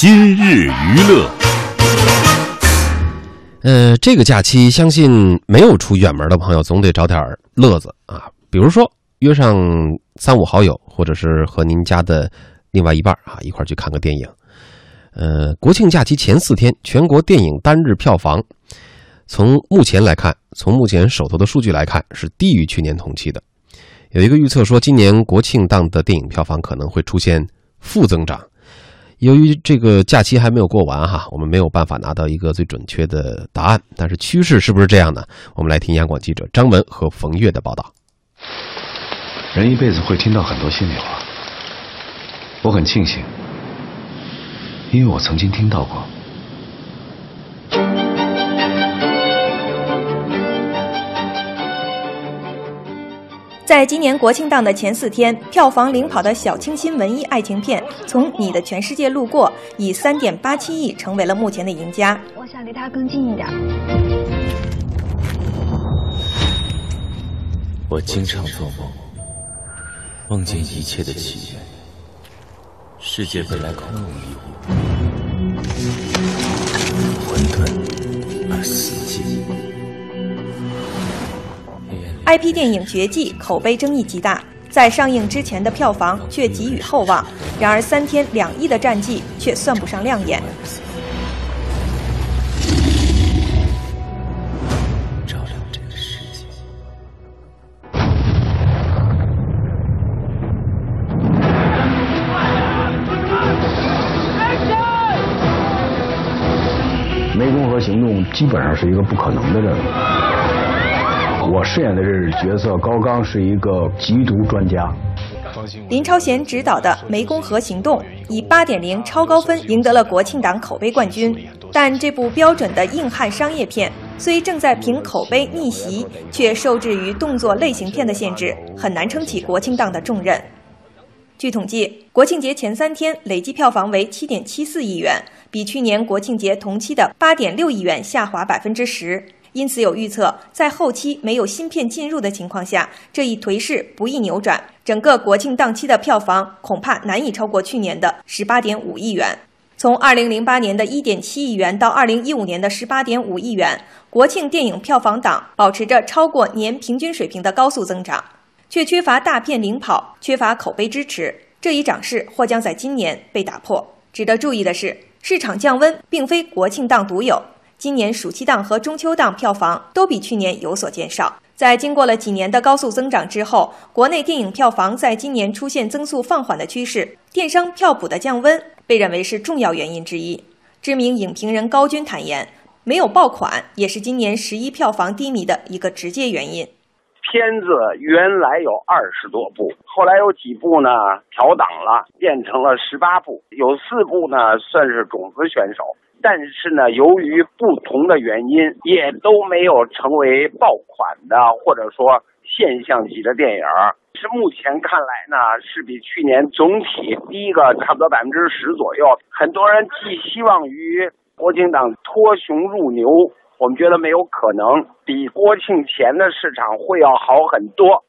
今日娱乐，呃，这个假期相信没有出远门的朋友，总得找点乐子啊。比如说约上三五好友，或者是和您家的另外一半啊一块去看个电影。呃，国庆假期前四天，全国电影单日票房，从目前来看，从目前手头的数据来看，是低于去年同期的。有一个预测说，今年国庆档的电影票房可能会出现负增长。由于这个假期还没有过完哈，我们没有办法拿到一个最准确的答案。但是趋势是不是这样呢？我们来听央广记者张文和冯月的报道。人一辈子会听到很多心里话，我很庆幸，因为我曾经听到过。在今年国庆档的前四天，票房领跑的小清新文艺爱情片《从你的全世界路过》以三点八七亿成为了目前的赢家。我想离他更近一点。我经常做梦，梦见一切的起源，世界本来空无一物，混沌而死寂。IP 电影《绝技》口碑争议极大，在上映之前的票房却给予厚望，然而三天两亿的战绩却算不上亮眼。照亮这个世界。湄公河行动基本上是一个不可能的任务。我饰演的这角色高刚是一个缉毒专家。林超贤执导的《湄公河行动》以八点零超高分赢得了国庆档口碑冠军，但这部标准的硬汉商业片虽正在凭口碑逆袭，却受制于动作类型片的限制，很难撑起国庆档的重任。据统计，国庆节前三天累计票房为七点七四亿元，比去年国庆节同期的八点六亿元下滑百分之十。因此有预测，在后期没有新片进入的情况下，这一颓势不易扭转。整个国庆档期的票房恐怕难以超过去年的十八点五亿元。从二零零八年的一点七亿元到二零一五年的十八点五亿元，国庆电影票房档保持着超过年平均水平的高速增长，却缺乏大片领跑，缺乏口碑支持。这一涨势或将在今年被打破。值得注意的是，市场降温并非国庆档独有。今年暑期档和中秋档票房都比去年有所减少。在经过了几年的高速增长之后，国内电影票房在今年出现增速放缓的趋势，电商票补的降温被认为是重要原因之一。知名影评人高军坦言，没有爆款也是今年十一票房低迷的一个直接原因。片子原来有二十多部，后来有几部呢调档了，变成了十八部，有四部呢算是种子选手。但是呢，由于不同的原因，也都没有成为爆款的，或者说现象级的电影。是目前看来呢，是比去年总体低个差不多百分之十左右。很多人寄希望于国庆档脱熊入牛，我们觉得没有可能，比国庆前的市场会要好很多。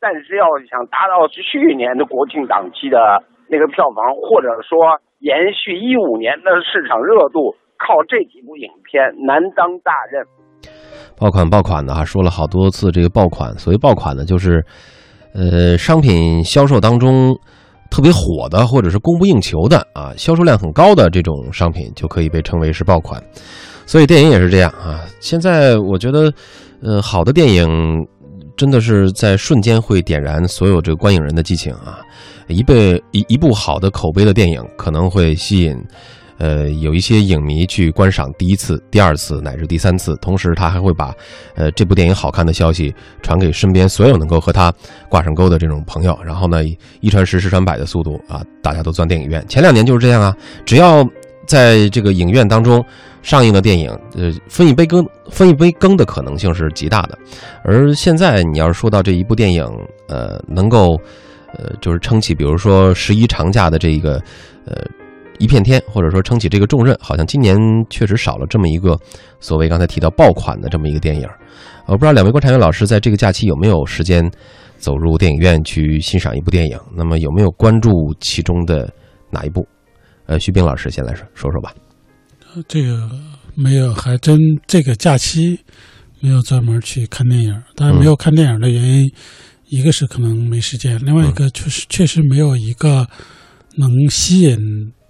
但是要想达到去年的国庆档期的那个票房，或者说。延续一五年的市场热度，靠这几部影片难当大任。爆款爆款的哈，说了好多次这个爆款。所谓爆款呢，就是，呃，商品销售当中特别火的，或者是供不应求的啊，销售量很高的这种商品，就可以被称为是爆款。所以电影也是这样啊。现在我觉得，呃，好的电影真的是在瞬间会点燃所有这个观影人的激情啊。一部一一部好的口碑的电影可能会吸引，呃，有一些影迷去观赏第一次、第二次乃至第三次，同时他还会把，呃，这部电影好看的消息传给身边所有能够和他挂上钩的这种朋友，然后呢，一传十，十传百的速度啊，大家都钻电影院。前两年就是这样啊，只要在这个影院当中上映的电影，呃，分一杯羹，分一杯羹的可能性是极大的。而现在你要是说到这一部电影，呃，能够。呃，就是撑起，比如说十一长假的这一个，呃，一片天，或者说撑起这个重任，好像今年确实少了这么一个所谓刚才提到爆款的这么一个电影。我不知道两位观察员老师在这个假期有没有时间走入电影院去欣赏一部电影？那么有没有关注其中的哪一部？呃，徐冰老师先来说说说吧。这个没有，还真这个假期没有专门去看电影。但是，没有看电影的原因，一个是可能没时间，另外一个确实确实没有一个能吸引，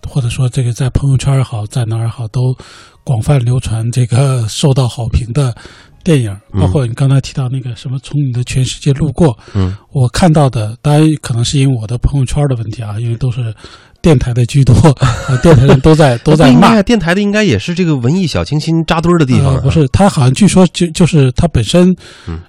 或者说这个在朋友圈也好，在哪儿也好，都广泛流传、这个受到好评的电影。包括你刚才提到那个什么《从你的全世界路过》，嗯，我看到的，当然可能是因为我的朋友圈的问题啊，因为都是。电台的居多，电台人都在 都在骂。电台的应该也是这个文艺小清新扎堆儿的地方。不是，他好像据说就就是他本身，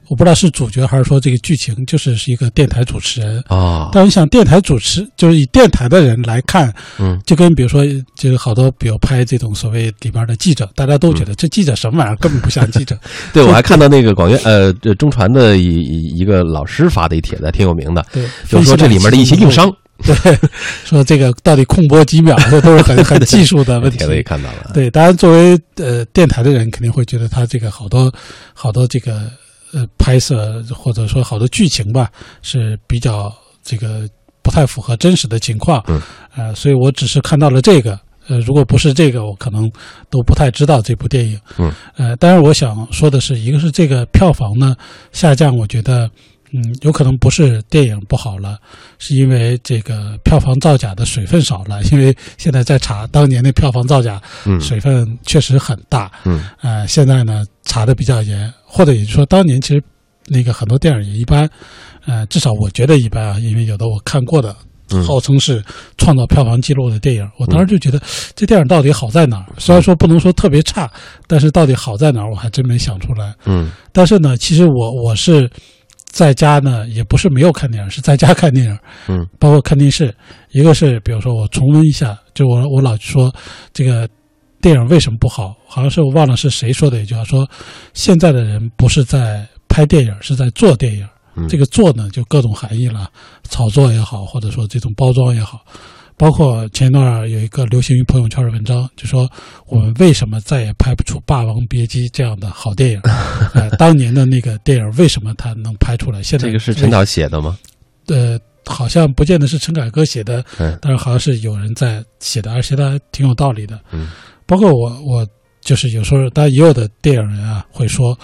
我不知道是主角还是说这个剧情就是是一个电台主持人啊。但你想，电台主持就是以电台的人来看，嗯，就跟比如说就是好多比如拍这种所谓里边的记者，大家都觉得这记者什么玩意儿，根本不像记者。对，我还看到那个广院呃中传的一一个老师发的一帖子，挺有名的，对，就说这里面的一些硬伤。对，说这个到底空播几秒，这都是很很技术的问题。也看到了。对，当然作为呃电台的人，肯定会觉得他这个好多好多这个呃拍摄或者说好多剧情吧，是比较这个不太符合真实的情况。嗯。呃，所以我只是看到了这个。呃，如果不是这个，我可能都不太知道这部电影。嗯。呃，当然我想说的是，一个是这个票房呢下降，我觉得。嗯，有可能不是电影不好了，是因为这个票房造假的水分少了。因为现在在查当年的票房造假，水分确实很大。嗯，呃，现在呢查的比较严，或者也就是说，当年其实那个很多电影也一般。呃，至少我觉得一般啊，因为有的我看过的，号称是创造票房记录的电影，我当时就觉得这电影到底好在哪儿？虽然说不能说特别差，但是到底好在哪儿，我还真没想出来。嗯，但是呢，其实我我是。在家呢，也不是没有看电影，是在家看电影，嗯，包括看电视。一个是，比如说我重温一下，就我我老说这个电影为什么不好，好像是我忘了是谁说的一句话，说现在的人不是在拍电影，是在做电影。这个做呢，就各种含义了，炒作也好，或者说这种包装也好。包括前一段有一个流行于朋友圈的文章，就说我们为什么再也拍不出《霸王别姬》这样的好电影？呃，当年的那个电影为什么它能拍出来？现在这个是陈导写的吗？呃，好像不见得是陈凯歌写的，嗯，但是好像是有人在写的，而且他挺有道理的。嗯，包括我，我就是有时候，当然也有的电影人啊会说。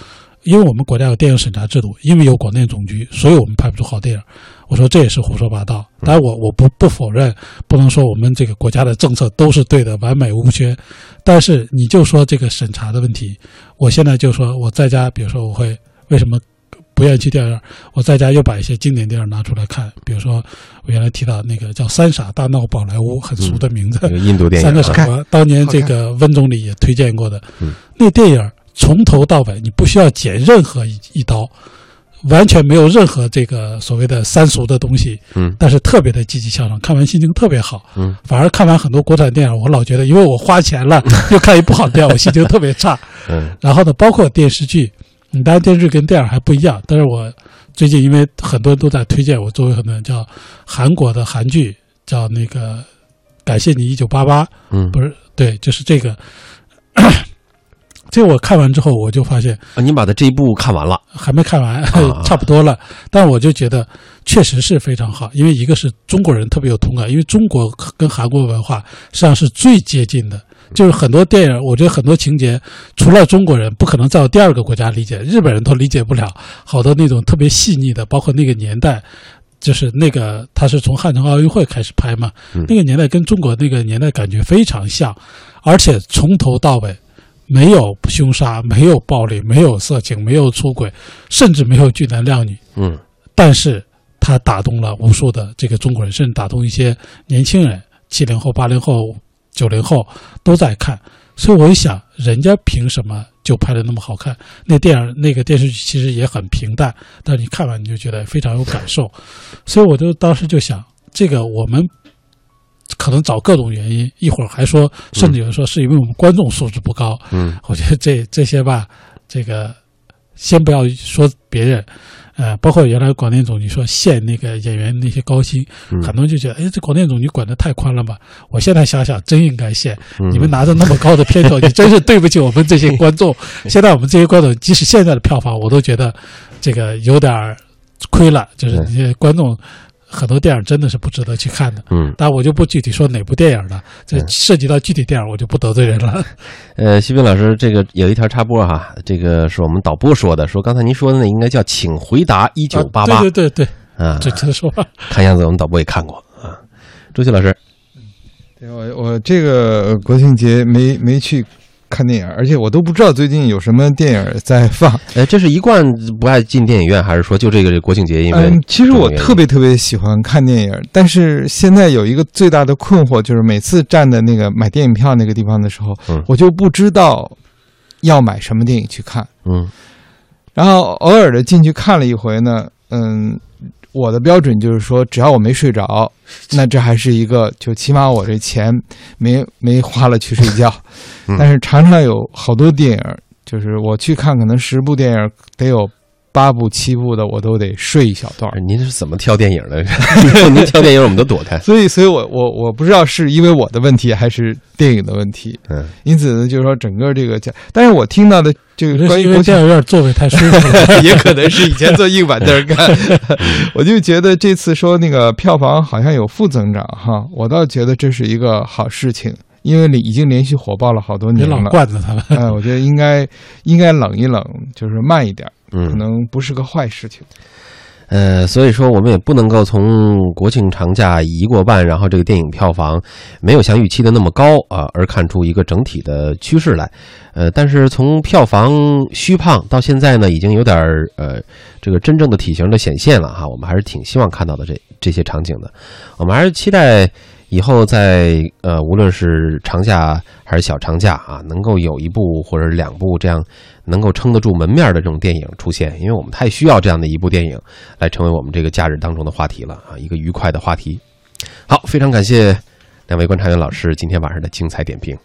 因为我们国家有电影审查制度，因为有广电总局，所以我们拍不出好电影。我说这也是胡说八道。当然，我我不不否认，不能说我们这个国家的政策都是对的，完美无缺。但是你就说这个审查的问题，我现在就说我在家，比如说我会为什么不愿意去电影院？我在家又把一些经典电影拿出来看，比如说我原来提到那个叫《三傻大闹宝莱坞》，很俗的名字，印度电影。三个傻瓜，当年这个温总理也推荐过的，那电影。从头到尾，你不需要剪任何一一刀，完全没有任何这个所谓的三俗的东西。嗯，但是特别的积极向上，看完心情特别好。嗯，反而看完很多国产电影，我老觉得，因为我花钱了，又看一部好电影，我心情特别差。嗯，然后呢，包括电视剧，你当然电视剧跟电影还不一样。但是我最近因为很多人都在推荐我，作为很多人叫韩国的韩剧，叫那个感谢你一九八八。嗯，不是，对，就是这个。这我看完之后，我就发现啊，你把他这一部看完了，还没看完，差不多了。但我就觉得确实是非常好，因为一个是中国人特别有同感，因为中国跟韩国文化实际上是最接近的。就是很多电影，我觉得很多情节，除了中国人不可能再有第二个国家理解，日本人都理解不了。好多那种特别细腻的，包括那个年代，就是那个他是从汉城奥运会开始拍嘛，那个年代跟中国那个年代感觉非常像，而且从头到尾。没有凶杀，没有暴力，没有色情，没有出轨，甚至没有俊男靓女。嗯，但是他打动了无数的这个中国人，甚至打动一些年轻人，七零后、八零后、九零后都在看。所以我一想，人家凭什么就拍的那么好看？那电影、那个电视剧其实也很平淡，但是你看完你就觉得非常有感受。所以我就当时就想，这个我们。可能找各种原因，一会儿还说，甚至有人说是因为我们观众素质不高。嗯，我觉得这这些吧，这个先不要说别人，呃，包括原来广电总局说限那个演员那些高薪，很多人就觉得，哎，这广电总局管的太宽了吧？我现在想想，真应该限。你们拿着那么高的片酬，你真是对不起我们这些观众。现在我们这些观众，即使现在的票房，我都觉得这个有点亏了，就是那些观众。很多电影真的是不值得去看的。嗯，但我就不具体说哪部电影了，这涉及到具体电影，我就不得罪人了。呃，西平老师，这个有一条插播哈，这个是我们导播说的，说刚才您说的那应该叫《请回答一九八八》。对对对对，啊，这这说，看样子我们导播也看过啊。周琦老师，对我我这个国庆节没没去。看电影，而且我都不知道最近有什么电影在放。哎，这是一贯不爱进电影院，还是说就这个国庆节？因为嗯，其实我特别特别喜欢看电影，但是现在有一个最大的困惑，就是每次站在那个买电影票那个地方的时候，嗯，我就不知道要买什么电影去看。嗯，然后偶尔的进去看了一回呢，嗯。我的标准就是说，只要我没睡着，那这还是一个，就起码我这钱没没花了去睡觉。但是常常有好多电影，就是我去看，可能十部电影得有。八部七部的我都得睡一小段您是怎么挑电影的？您挑电影我们都躲开。所以，所以我我我不知道是因为我的问题还是电影的问题。嗯，因此呢，就是说整个这个，但是我听到的这个关于电影院座位太舒服了，也可能是以前坐硬板凳看。我就觉得这次说那个票房好像有负增长哈，我倒觉得这是一个好事情。因为已经连续火爆了好多年了，惯着他了。哎，我觉得应该应该冷一冷，就是慢一点，嗯，可能不是个坏事情。呃，所以说我们也不能够从国庆长假一过半，然后这个电影票房没有像预期的那么高啊，而看出一个整体的趋势来。呃，但是从票房虚胖到现在呢，已经有点儿呃这个真正的体型的显现了哈，我们还是挺希望看到的这这些场景的，我们还是期待。以后在呃，无论是长假还是小长假啊，能够有一部或者两部这样能够撑得住门面的这种电影出现，因为我们太需要这样的一部电影来成为我们这个假日当中的话题了啊，一个愉快的话题。好，非常感谢两位观察员老师今天晚上的精彩点评。